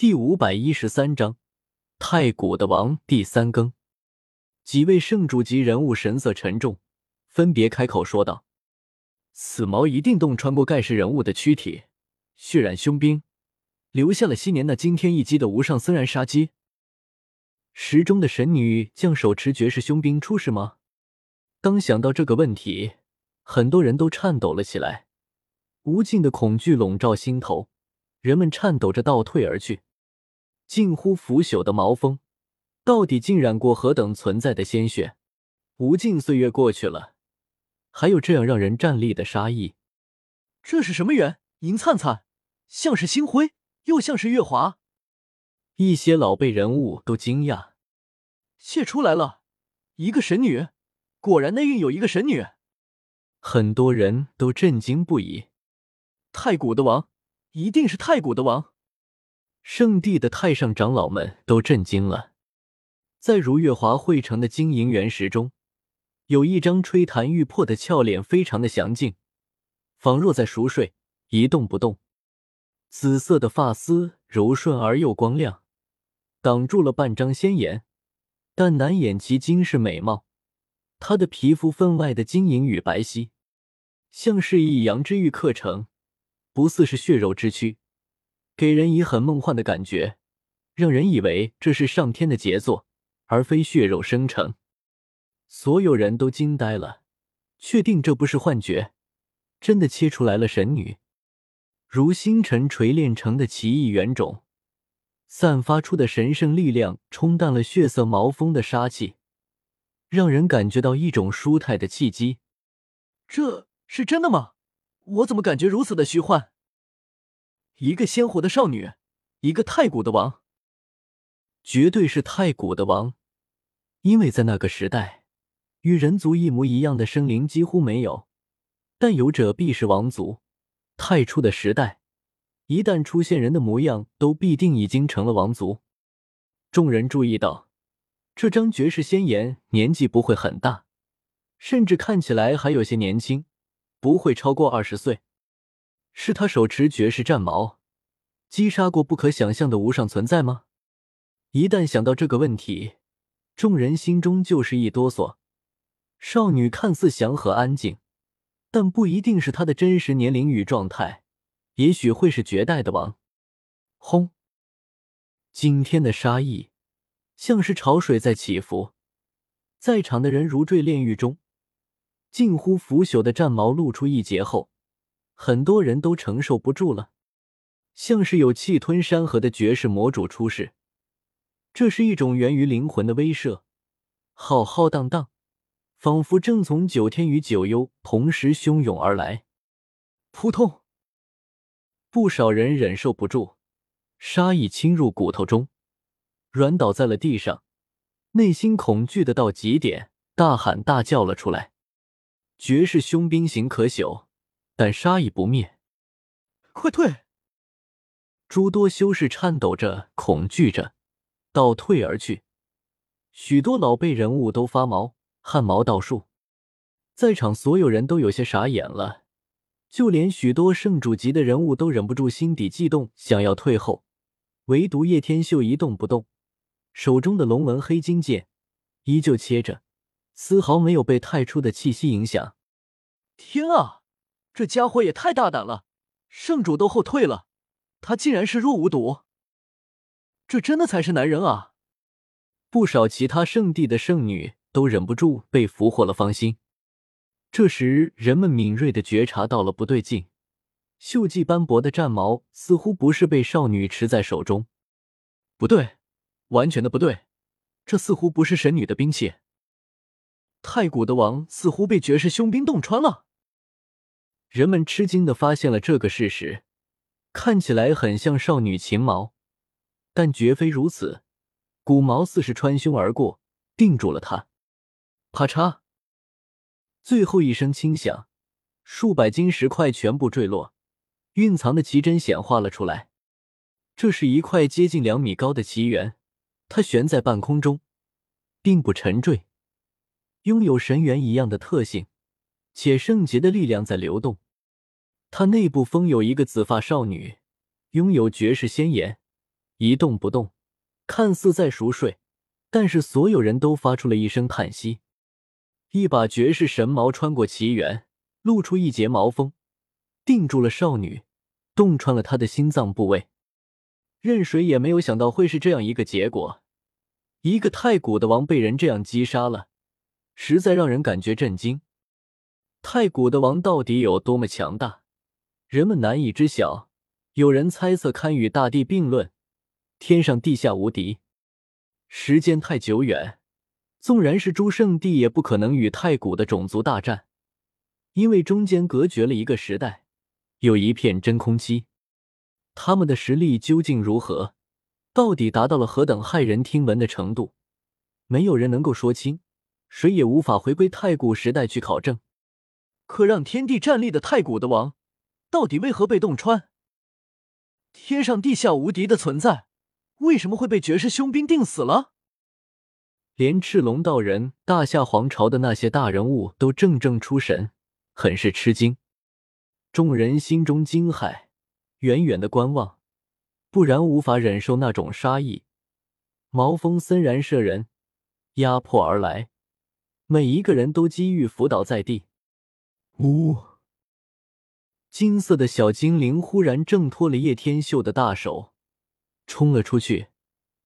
第五百一十三章太古的王第三更。几位圣主级人物神色沉重，分别开口说道：“此矛一定洞穿过盖世人物的躯体，血染凶兵，留下了昔年那惊天一击的无上森然杀机。石中的神女将手持绝世凶兵出世吗？”当想到这个问题，很多人都颤抖了起来，无尽的恐惧笼罩心头，人们颤抖着倒退而去。近乎腐朽的毛峰，到底浸染过何等存在的鲜血？无尽岁月过去了，还有这样让人战栗的杀意？这是什么源？银灿灿，像是星辉，又像是月华。一些老辈人物都惊讶：谢出来了，一个神女，果然内蕴有一个神女。很多人都震惊不已。太古的王，一定是太古的王。圣地的太上长老们都震惊了，在如月华汇成的晶莹原石中，有一张吹弹欲破的俏脸，非常的详静，仿若在熟睡，一动不动。紫色的发丝柔顺而又光亮，挡住了半张仙颜，但难掩其惊世美貌。她的皮肤分外的晶莹与白皙，像是以阳之玉刻成，不似是血肉之躯。给人以很梦幻的感觉，让人以为这是上天的杰作，而非血肉生成。所有人都惊呆了，确定这不是幻觉，真的切出来了神女，如星辰锤炼成的奇异原种，散发出的神圣力量冲淡了血色毛峰的杀气，让人感觉到一种舒泰的气机。这是真的吗？我怎么感觉如此的虚幻？一个鲜活的少女，一个太古的王，绝对是太古的王，因为在那个时代，与人族一模一样的生灵几乎没有，但有者必是王族。太初的时代，一旦出现人的模样，都必定已经成了王族。众人注意到，这张绝世仙颜年纪不会很大，甚至看起来还有些年轻，不会超过二十岁。是他手持绝世战矛，击杀过不可想象的无上存在吗？一旦想到这个问题，众人心中就是一哆嗦。少女看似祥和安静，但不一定是她的真实年龄与状态，也许会是绝代的王。轰！惊天的杀意，像是潮水在起伏，在场的人如坠炼狱中，近乎腐朽的战矛露出一截后。很多人都承受不住了，像是有气吞山河的绝世魔主出世。这是一种源于灵魂的威慑，浩浩荡荡，仿佛正从九天与九幽同时汹涌而来。扑通！不少人忍受不住，杀意侵入骨头中，软倒在了地上，内心恐惧的到极点，大喊大叫了出来：“绝世凶兵行可朽！”但杀意不灭，快退！诸多修士颤抖着、恐惧着，倒退而去。许多老辈人物都发毛，汗毛倒竖。在场所有人都有些傻眼了，就连许多圣主级的人物都忍不住心底悸动，想要退后。唯独叶天秀一动不动，手中的龙纹黑金剑依旧切着，丝毫没有被太初的气息影响。天啊！这家伙也太大胆了！圣主都后退了，他竟然视若无睹。这真的才是男人啊！不少其他圣地的圣女都忍不住被俘获了芳心。这时，人们敏锐的觉察到了不对劲，锈迹斑驳的战矛似乎不是被少女持在手中。不对，完全的不对，这似乎不是神女的兵器。太古的王似乎被绝世凶兵洞穿了。人们吃惊的发现了这个事实，看起来很像少女琴矛，但绝非如此。骨矛似是穿胸而过，定住了他。啪嚓！最后一声轻响，数百斤石块全部坠落，蕴藏的奇珍显化了出来。这是一块接近两米高的奇缘，它悬在半空中，并不沉坠，拥有神元一样的特性。且圣洁的力量在流动，它内部封有一个紫发少女，拥有绝世仙颜，一动不动，看似在熟睡，但是所有人都发出了一声叹息。一把绝世神矛穿过奇缘，露出一截毛锋，定住了少女，洞穿了她的心脏部位。任谁也没有想到会是这样一个结果，一个太古的王被人这样击杀了，实在让人感觉震惊。太古的王到底有多么强大，人们难以知晓。有人猜测堪与大地并论，天上地下无敌。时间太久远，纵然是诸圣地也不可能与太古的种族大战，因为中间隔绝了一个时代，有一片真空期。他们的实力究竟如何？到底达到了何等骇人听闻的程度？没有人能够说清，谁也无法回归太古时代去考证。可让天地站立的太古的王，到底为何被洞穿？天上地下无敌的存在，为什么会被绝世凶兵定死了？连赤龙道人、大夏皇朝的那些大人物都怔怔出神，很是吃惊。众人心中惊骇，远远的观望，不然无法忍受那种杀意。毛峰森然射人，压迫而来，每一个人都机遇伏倒在地。呜！金色的小精灵忽然挣脱了叶天秀的大手，冲了出去，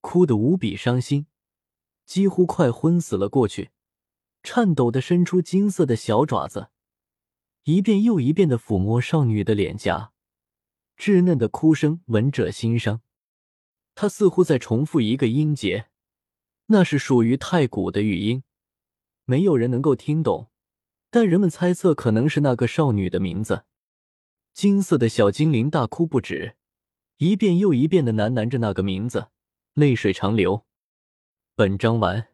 哭得无比伤心，几乎快昏死了过去，颤抖的伸出金色的小爪子，一遍又一遍的抚摸少女的脸颊，稚嫩的哭声闻者心伤。他似乎在重复一个音节，那是属于太古的语音，没有人能够听懂。但人们猜测，可能是那个少女的名字。金色的小精灵大哭不止，一遍又一遍的喃喃着那个名字，泪水长流。本章完。